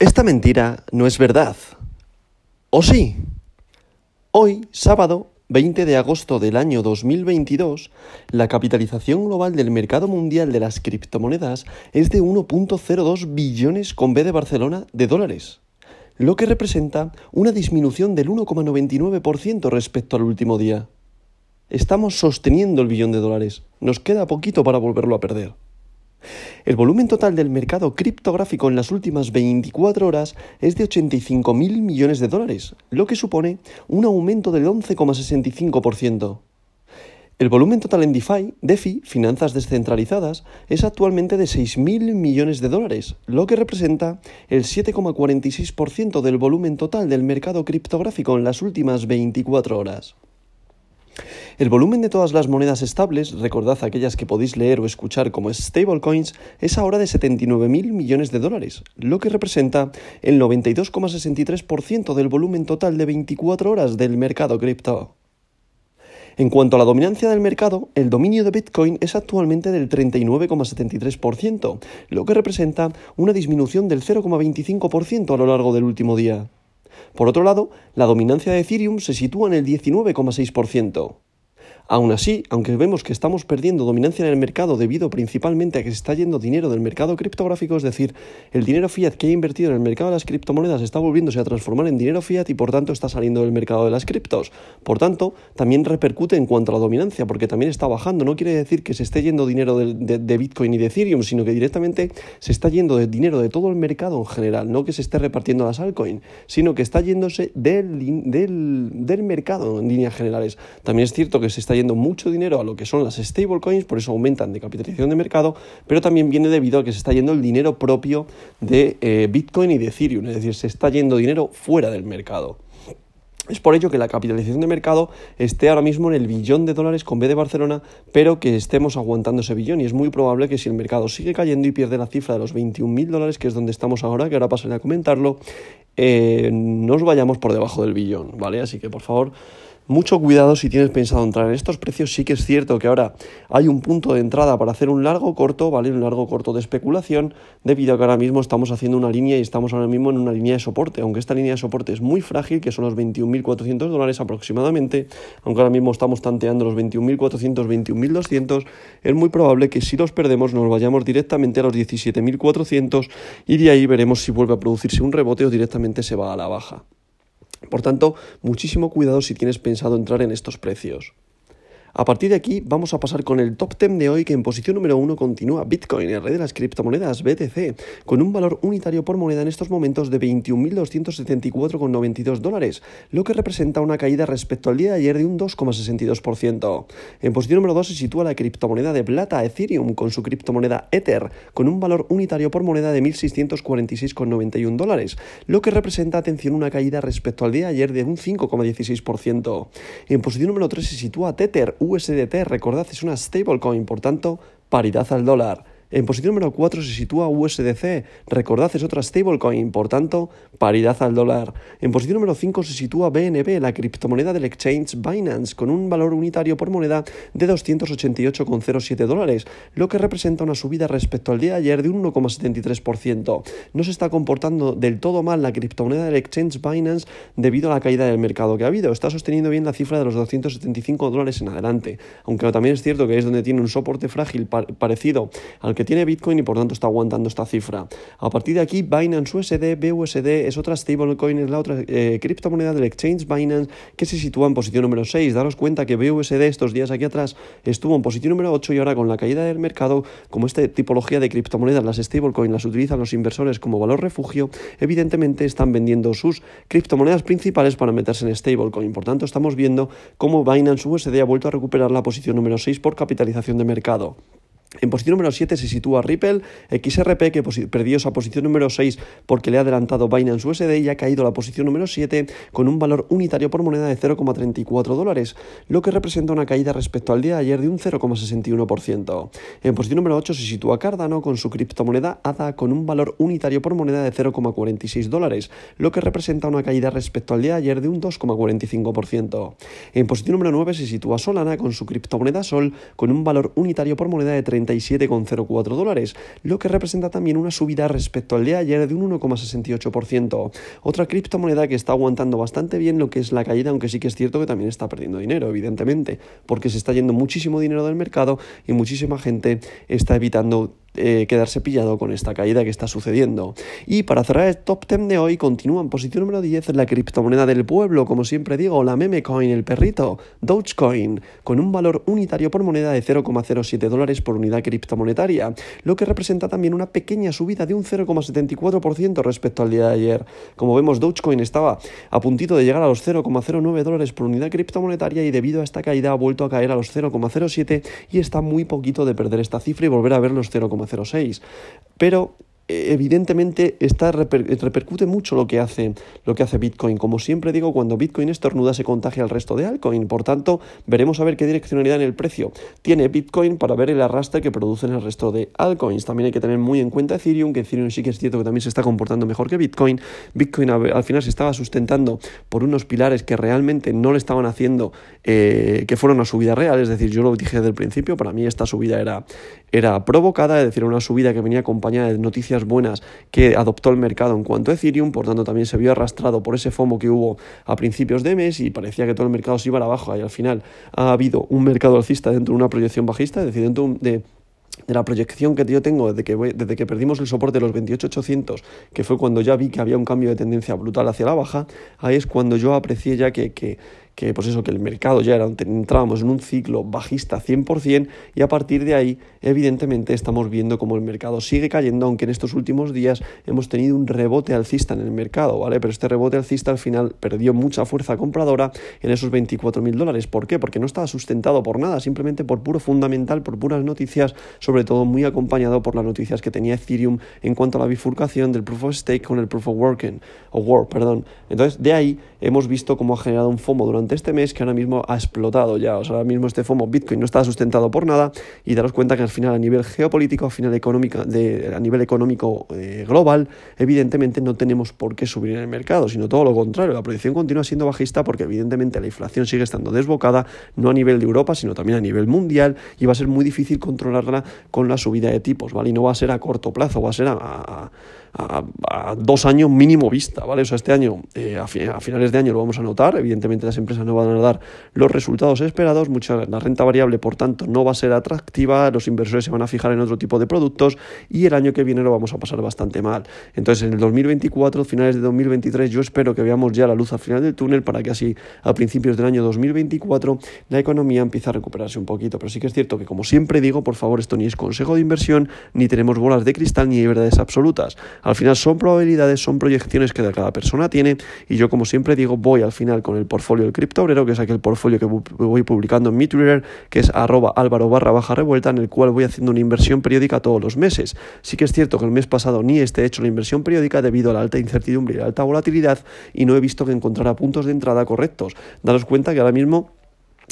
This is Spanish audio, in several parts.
Esta mentira no es verdad. ¿O sí? Hoy, sábado 20 de agosto del año 2022, la capitalización global del mercado mundial de las criptomonedas es de 1.02 billones con B de Barcelona de dólares, lo que representa una disminución del 1,99% respecto al último día. Estamos sosteniendo el billón de dólares, nos queda poquito para volverlo a perder. El volumen total del mercado criptográfico en las últimas 24 horas es de 85.000 millones de dólares, lo que supone un aumento del 11,65%. El volumen total en DeFi, DeFi, finanzas descentralizadas, es actualmente de 6.000 millones de dólares, lo que representa el 7,46% del volumen total del mercado criptográfico en las últimas 24 horas. El volumen de todas las monedas estables, recordad aquellas que podéis leer o escuchar como stablecoins, es ahora de 79.000 millones de dólares, lo que representa el 92,63% del volumen total de 24 horas del mercado cripto. En cuanto a la dominancia del mercado, el dominio de Bitcoin es actualmente del 39,73%, lo que representa una disminución del 0,25% a lo largo del último día. Por otro lado, la dominancia de Ethereum se sitúa en el 19,6%. Aún así, aunque vemos que estamos perdiendo dominancia en el mercado debido principalmente a que se está yendo dinero del mercado criptográfico, es decir, el dinero fiat que ha invertido en el mercado de las criptomonedas está volviéndose a transformar en dinero fiat y por tanto está saliendo del mercado de las criptos. Por tanto, también repercute en cuanto a la dominancia, porque también está bajando. No quiere decir que se esté yendo dinero de, Bitcoin y de Ethereum, sino que directamente se está yendo de dinero de todo el mercado en general, no que se esté repartiendo las altcoins, sino que está yéndose del, del, del mercado en líneas generales. También es cierto que se está mucho dinero a lo que son las stablecoins, por eso aumentan de capitalización de mercado, pero también viene debido a que se está yendo el dinero propio de eh, Bitcoin y de Ethereum, es decir, se está yendo dinero fuera del mercado. Es por ello que la capitalización de mercado esté ahora mismo en el billón de dólares con B de Barcelona, pero que estemos aguantando ese billón. Y es muy probable que si el mercado sigue cayendo y pierde la cifra de los 21.000 dólares, que es donde estamos ahora, que ahora pasaré a comentarlo, eh, nos vayamos por debajo del billón, ¿vale? Así que por favor mucho cuidado si tienes pensado entrar en estos precios. Sí que es cierto que ahora hay un punto de entrada para hacer un largo corto, ¿vale? Un largo corto de especulación, debido a que ahora mismo estamos haciendo una línea y estamos ahora mismo en una línea de soporte. Aunque esta línea de soporte es muy frágil, que son los 21.400 dólares aproximadamente, aunque ahora mismo estamos tanteando los 21.400, 21.200, es muy probable que si los perdemos nos vayamos directamente a los 17.400 y de ahí veremos si vuelve a producirse un rebote o directamente se va a la baja. Por tanto, muchísimo cuidado si tienes pensado entrar en estos precios. A partir de aquí vamos a pasar con el top 10 de hoy que en posición número 1 continúa Bitcoin, el rey de las criptomonedas BTC, con un valor unitario por moneda en estos momentos de 21.274,92 dólares, lo que representa una caída respecto al día de ayer de un 2,62%. En posición número 2 se sitúa la criptomoneda de plata Ethereum con su criptomoneda Ether, con un valor unitario por moneda de 1.646,91 dólares, lo que representa, atención, una caída respecto al día de ayer de un 5,16%. En posición número 3 se sitúa Tether, USDT, recordad, es una stablecoin, por tanto, paridad al dólar. En posición número 4 se sitúa USDC, recordad es otra stablecoin, por tanto, paridad al dólar. En posición número 5 se sitúa BNB, la criptomoneda del exchange Binance, con un valor unitario por moneda de 288,07 dólares, lo que representa una subida respecto al día de ayer de un 1,73%. No se está comportando del todo mal la criptomoneda del exchange Binance debido a la caída del mercado que ha habido. Está sosteniendo bien la cifra de los 275 dólares en adelante, aunque también es cierto que es donde tiene un soporte frágil parecido al que que tiene Bitcoin y por tanto está aguantando esta cifra. A partir de aquí, Binance USD, BUSD es otra stablecoin, es la otra eh, criptomoneda del exchange Binance que se sitúa en posición número 6. Daros cuenta que BUSD estos días aquí atrás estuvo en posición número 8 y ahora con la caída del mercado, como esta tipología de criptomonedas, las stablecoins las utilizan los inversores como valor refugio, evidentemente están vendiendo sus criptomonedas principales para meterse en stablecoin. Por tanto, estamos viendo cómo Binance USD ha vuelto a recuperar la posición número 6 por capitalización de mercado. En posición número 7 se sitúa Ripple, XRP, que perdió esa posición número 6 porque le ha adelantado Binance USD y ha caído a la posición número 7 con un valor unitario por moneda de 0,34 dólares, lo que representa una caída respecto al día de ayer de un 0,61%. En posición número 8 se sitúa Cardano con su criptomoneda ADA con un valor unitario por moneda de 0,46 dólares, lo que representa una caída respecto al día de ayer de un 2,45%. En posición número 9 se sitúa Solana con su criptomoneda Sol con un valor unitario por moneda de 47,04 dólares, lo que representa también una subida respecto al de ayer de un 1,68%. Otra criptomoneda que está aguantando bastante bien lo que es la caída, aunque sí que es cierto que también está perdiendo dinero, evidentemente, porque se está yendo muchísimo dinero del mercado y muchísima gente está evitando eh, quedarse pillado con esta caída que está sucediendo. Y para cerrar el top 10 de hoy, continúa en posición número 10 la criptomoneda del pueblo, como siempre digo, la meme coin, el perrito, Dogecoin, con un valor unitario por moneda de 0,07 dólares por unidad criptomonetaria, lo que representa también una pequeña subida de un 0,74% respecto al día de ayer. Como vemos, Dogecoin estaba a puntito de llegar a los 0,09 dólares por unidad criptomonetaria y debido a esta caída ha vuelto a caer a los 0,07 y está muy poquito de perder esta cifra y volver a ver los 0,07 0,06. Pero evidentemente está, repercute mucho lo que, hace, lo que hace Bitcoin. Como siempre digo, cuando Bitcoin estornuda se contagia al resto de altcoin. Por tanto, veremos a ver qué direccionalidad en el precio tiene Bitcoin para ver el arrastre que producen el resto de altcoins. También hay que tener muy en cuenta Ethereum, que Ethereum sí que es cierto que también se está comportando mejor que Bitcoin. Bitcoin al final se estaba sustentando por unos pilares que realmente no le estaban haciendo eh, que fuera una subida real. Es decir, yo lo dije desde el principio, para mí esta subida era, era provocada, es decir, una subida que venía acompañada de noticias buenas que adoptó el mercado en cuanto a Ethereum, por tanto también se vio arrastrado por ese FOMO que hubo a principios de mes y parecía que todo el mercado se iba abajo y al final ha habido un mercado alcista dentro de una proyección bajista, es decir, dentro de la proyección que yo tengo desde que, desde que perdimos el soporte de los 28.800, que fue cuando ya vi que había un cambio de tendencia brutal hacia la baja, ahí es cuando yo aprecié ya que, que pues eso, que el mercado ya era, entrábamos en un ciclo bajista 100% y a partir de ahí, evidentemente, estamos viendo como el mercado sigue cayendo, aunque en estos últimos días hemos tenido un rebote alcista en el mercado, ¿vale? Pero este rebote alcista al final perdió mucha fuerza compradora en esos 24.000 dólares. ¿Por qué? Porque no estaba sustentado por nada, simplemente por puro fundamental, por puras noticias, sobre todo muy acompañado por las noticias que tenía Ethereum en cuanto a la bifurcación del Proof of Stake con el Proof of Working, o Work, perdón. Entonces, de ahí hemos visto cómo ha generado un FOMO durante este mes que ahora mismo ha explotado ya. O sea, ahora mismo este FOMO Bitcoin no está sustentado por nada y daros cuenta que al final a nivel geopolítico, a final económica, de, a nivel económico eh, global, evidentemente no tenemos por qué subir en el mercado, sino todo lo contrario. La proyección continúa siendo bajista porque evidentemente la inflación sigue estando desbocada, no a nivel de Europa, sino también a nivel mundial y va a ser muy difícil controlarla con la subida de tipos, ¿vale? Y no va a ser a corto plazo, va a ser a, dos años mínimo vista, ¿vale? O sea, este año, eh, a, finales de año lo vamos a notar, evidentemente las empresas no van a dar los resultados esperados, mucha, la renta variable, por tanto, no va a ser atractiva, los inversores se van a fijar en otro tipo de productos y el año que viene lo vamos a pasar bastante mal. Entonces, en el 2024, finales de 2023, yo espero que veamos ya la luz al final del túnel para que así, a principios del año 2024, la economía empiece a recuperarse un poquito. Pero sí que es cierto que, como siempre digo, por favor, esto ni es consejo de inversión, ni tenemos bolas de cristal, ni hay verdades absolutas. Al final son probabilidades, son proyecciones que cada persona tiene y yo como siempre digo voy al final con el portfolio del criptobrero, que es aquel portfolio que voy publicando en mi Twitter, que es arroba álvaro barra baja revuelta, en el cual voy haciendo una inversión periódica todos los meses. Sí que es cierto que el mes pasado ni este he hecho la inversión periódica debido a la alta incertidumbre y la alta volatilidad y no he visto que encontrara puntos de entrada correctos. Daros cuenta que ahora mismo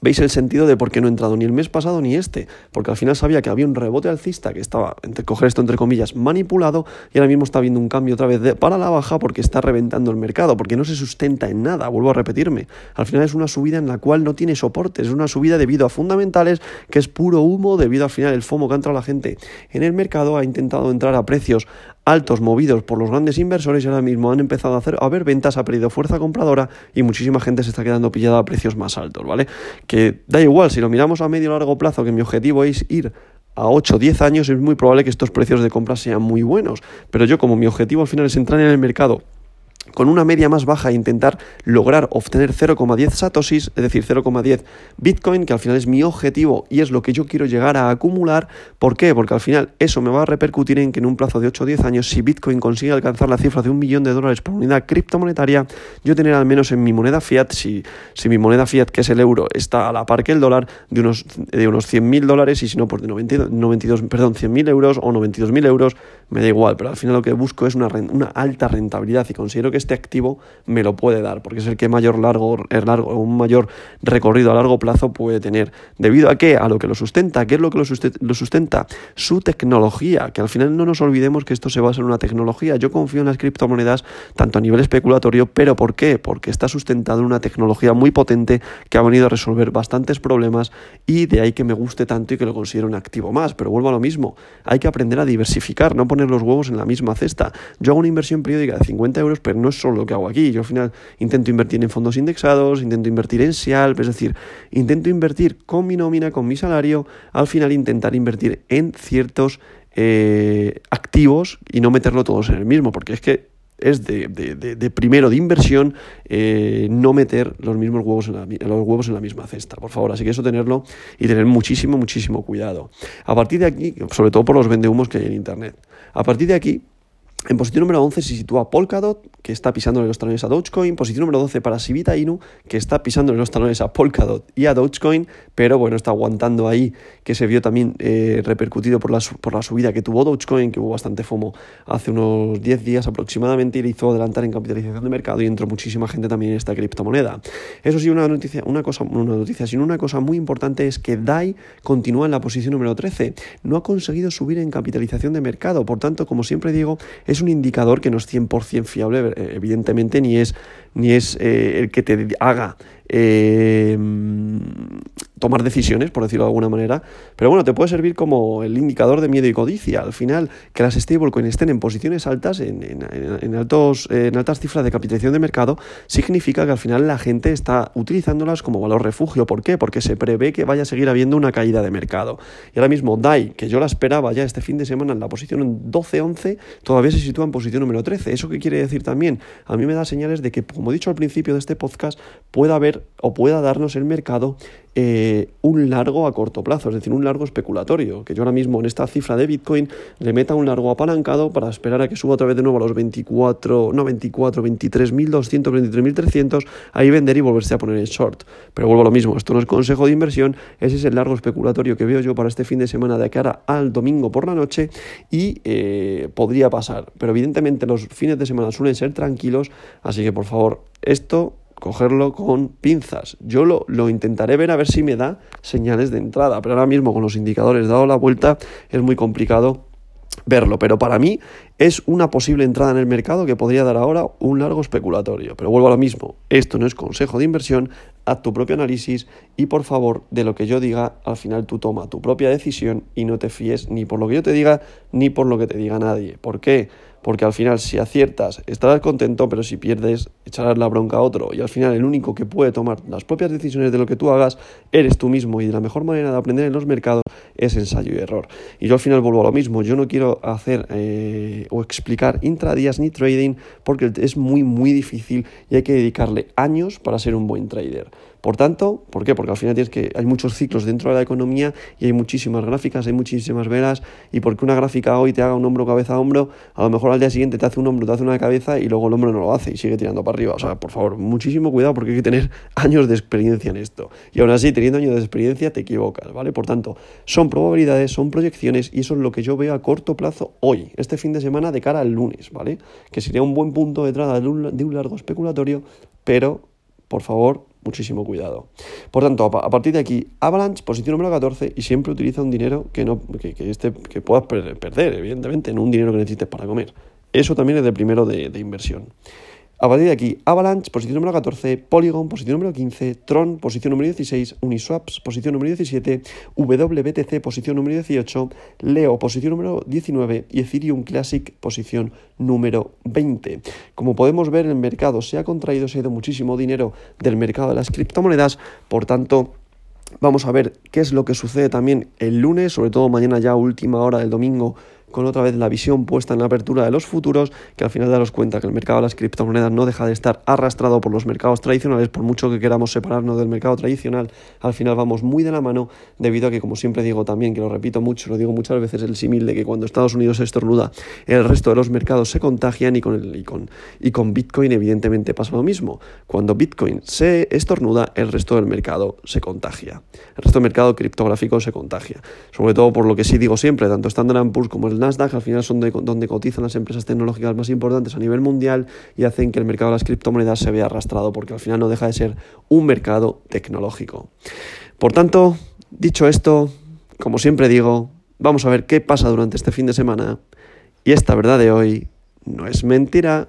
veis el sentido de por qué no he entrado ni el mes pasado ni este, porque al final sabía que había un rebote alcista que estaba, entre coger esto entre comillas, manipulado y ahora mismo está habiendo un cambio otra vez de, para la baja porque está reventando el mercado, porque no se sustenta en nada, vuelvo a repetirme. Al final es una subida en la cual no tiene soporte, es una subida debido a fundamentales que es puro humo debido al final el FOMO que ha entrado la gente en el mercado, ha intentado entrar a precios altos movidos por los grandes inversores y ahora mismo han empezado a hacer a ver ventas, ha perdido fuerza compradora y muchísima gente se está quedando pillada a precios más altos, ¿vale? Que da igual, si lo miramos a medio o largo plazo, que mi objetivo es ir a 8 o 10 años, es muy probable que estos precios de compra sean muy buenos. Pero yo como mi objetivo al final es entrar en el mercado con una media más baja e intentar lograr obtener 0,10 satoshis, es decir, 0,10 bitcoin, que al final es mi objetivo y es lo que yo quiero llegar a acumular. ¿Por qué? Porque al final eso me va a repercutir en que en un plazo de 8 o 10 años, si bitcoin consigue alcanzar la cifra de un millón de dólares por unidad criptomonetaria, yo tener al menos en mi moneda fiat, si, si mi moneda fiat, que es el euro, está a la par que el dólar, de unos, de unos 100.000 dólares y si no, pues de 92, 92 perdón, 100.000 euros o 92.000 euros, me da igual, pero al final lo que busco es una, una alta rentabilidad y considero que este activo me lo puede dar, porque es el que mayor largo, largo, un mayor recorrido a largo plazo puede tener. ¿Debido a qué? A lo que lo sustenta. ¿Qué es lo que lo sustenta? Su tecnología, que al final no nos olvidemos que esto se basa en una tecnología. Yo confío en las criptomonedas tanto a nivel especulatorio, pero ¿por qué? Porque está sustentado en una tecnología muy potente que ha venido a resolver bastantes problemas y de ahí que me guste tanto y que lo considero un activo más. Pero vuelvo a lo mismo, hay que aprender a diversificar, no poner los huevos en la misma cesta. Yo hago una inversión periódica de 50 euros, pero no es solo lo que hago aquí. Yo al final intento invertir en fondos indexados, intento invertir en SIAL, es decir, intento invertir con mi nómina, con mi salario, al final intentar invertir en ciertos eh, activos y no meterlo todos en el mismo, porque es que es de, de, primero de inversión eh, no meter los mismos huevos en, la, los huevos en la misma cesta, por favor. Así que eso tenerlo y tener muchísimo, muchísimo cuidado. A partir de aquí, sobre todo por los vendehumos que hay en Internet, a partir de aquí en posición número 11 se sitúa Polkadot, que está pisando los talones a Dogecoin. Posición número 12 para Sibita Inu, que está pisando los talones a Polkadot y a Dogecoin, pero bueno, está aguantando ahí, que se vio también eh, repercutido por la, por la subida que tuvo Dogecoin, que hubo bastante FOMO hace unos 10 días aproximadamente y le hizo adelantar en capitalización de mercado y entró muchísima gente también en esta criptomoneda. Eso sí, una noticia, una cosa, una noticia, sino una cosa muy importante es que DAI continúa en la posición número 13. No ha conseguido subir en capitalización de mercado, por tanto, como siempre digo, es un indicador que no es 100% fiable, eh, evidentemente, ni es, ni es eh, el que te haga eh, tomar decisiones, por decirlo de alguna manera. Pero bueno, te puede servir como el indicador de miedo y codicia. Al final, que las stablecoins estén en posiciones altas, en, en, altos, en altas cifras de capitalización de mercado, significa que al final la gente está utilizándolas como valor refugio. ¿Por qué? Porque se prevé que vaya a seguir habiendo una caída de mercado. Y ahora mismo DAI, que yo la esperaba ya este fin de semana en la posición 12-11, todavía se sitúa en posición número 13. ¿Eso qué quiere decir también? A mí me da señales de que, como he dicho al principio de este podcast, pueda haber o pueda darnos el mercado eh, un largo a corto plazo, es decir, un largo especulatorio, que yo ahora mismo en esta cifra de Bitcoin le meta un largo apalancado para esperar a que suba otra vez de nuevo a los 24, no 24, 23.200, 23.300, ahí vender y volverse a poner en short. Pero vuelvo a lo mismo, esto no es consejo de inversión, ese es el largo especulatorio que veo yo para este fin de semana de cara al domingo por la noche y eh, podría pasar. Pero evidentemente los fines de semana suelen ser tranquilos, así que por favor, esto cogerlo con pinzas. Yo lo, lo, intentaré ver a ver si me da señales de entrada, pero ahora mismo con los indicadores dado la vuelta es muy complicado verlo, pero para mí es una posible entrada en el mercado que podría dar ahora un largo especulatorio. Pero vuelvo a lo mismo, esto no es consejo de inversión, haz tu propio análisis y por favor de lo que yo diga, al final tú toma tu propia decisión y no te fíes ni por lo que yo te diga ni por lo que te diga nadie. ¿Por qué? Porque al final si aciertas estarás contento, pero si pierdes echarás la bronca a otro y al final el único que puede tomar las propias decisiones de lo que tú hagas eres tú mismo y la mejor manera de aprender en los mercados es ensayo y error. Y yo al final vuelvo a lo mismo, yo no quiero hacer eh, o explicar intradías ni trading porque es muy muy difícil y hay que dedicarle años para ser un buen trader. Por tanto, ¿por qué? Porque al final tienes que hay muchos ciclos dentro de la economía y hay muchísimas gráficas, hay muchísimas velas y porque una gráfica hoy te haga un hombro cabeza a hombro, a lo mejor al día siguiente te hace un hombro, te hace una cabeza y luego el hombro no lo hace y sigue tirando para arriba. O sea, por favor, muchísimo cuidado porque hay que tener años de experiencia en esto. Y aún así, teniendo años de experiencia, te equivocas, ¿vale? Por tanto, son probabilidades, son proyecciones y eso es lo que yo veo a corto plazo hoy, este fin de semana de cara al lunes, ¿vale? Que sería un buen punto de entrada de un largo especulatorio, pero, por favor, muchísimo cuidado. Por tanto, a partir de aquí, Avalanche, posición número 14, y siempre utiliza un dinero que, no, que, este, que puedas perder, evidentemente, no un dinero que necesites para comer. Eso también es de primero de, de inversión. A partir de aquí, Avalanche, posición número 14, Polygon, posición número 15, Tron, posición número 16, Uniswaps, posición número 17, WBTC, posición número 18, Leo, posición número 19 y Ethereum Classic, posición número 20. Como podemos ver, el mercado se ha contraído, se ha ido muchísimo dinero del mercado de las criptomonedas, por tanto, vamos a ver qué es lo que sucede también el lunes, sobre todo mañana ya última hora del domingo con otra vez la visión puesta en la apertura de los futuros, que al final daros cuenta que el mercado de las criptomonedas no deja de estar arrastrado por los mercados tradicionales, por mucho que queramos separarnos del mercado tradicional, al final vamos muy de la mano, debido a que, como siempre digo también, que lo repito mucho, lo digo muchas veces, el símil de que cuando Estados Unidos se estornuda, el resto de los mercados se contagian y con, el, y con, y con Bitcoin evidentemente pasa lo mismo. Cuando Bitcoin se estornuda, el resto del mercado se contagia. El resto del mercado criptográfico se contagia. Sobre todo por lo que sí digo siempre, tanto Standard Poor's como el Nasdaq, al final son donde cotizan las empresas tecnológicas más importantes a nivel mundial y hacen que el mercado de las criptomonedas se vea arrastrado, porque al final no deja de ser un mercado tecnológico. Por tanto, dicho esto, como siempre digo, vamos a ver qué pasa durante este fin de semana. Y esta verdad de hoy no es mentira,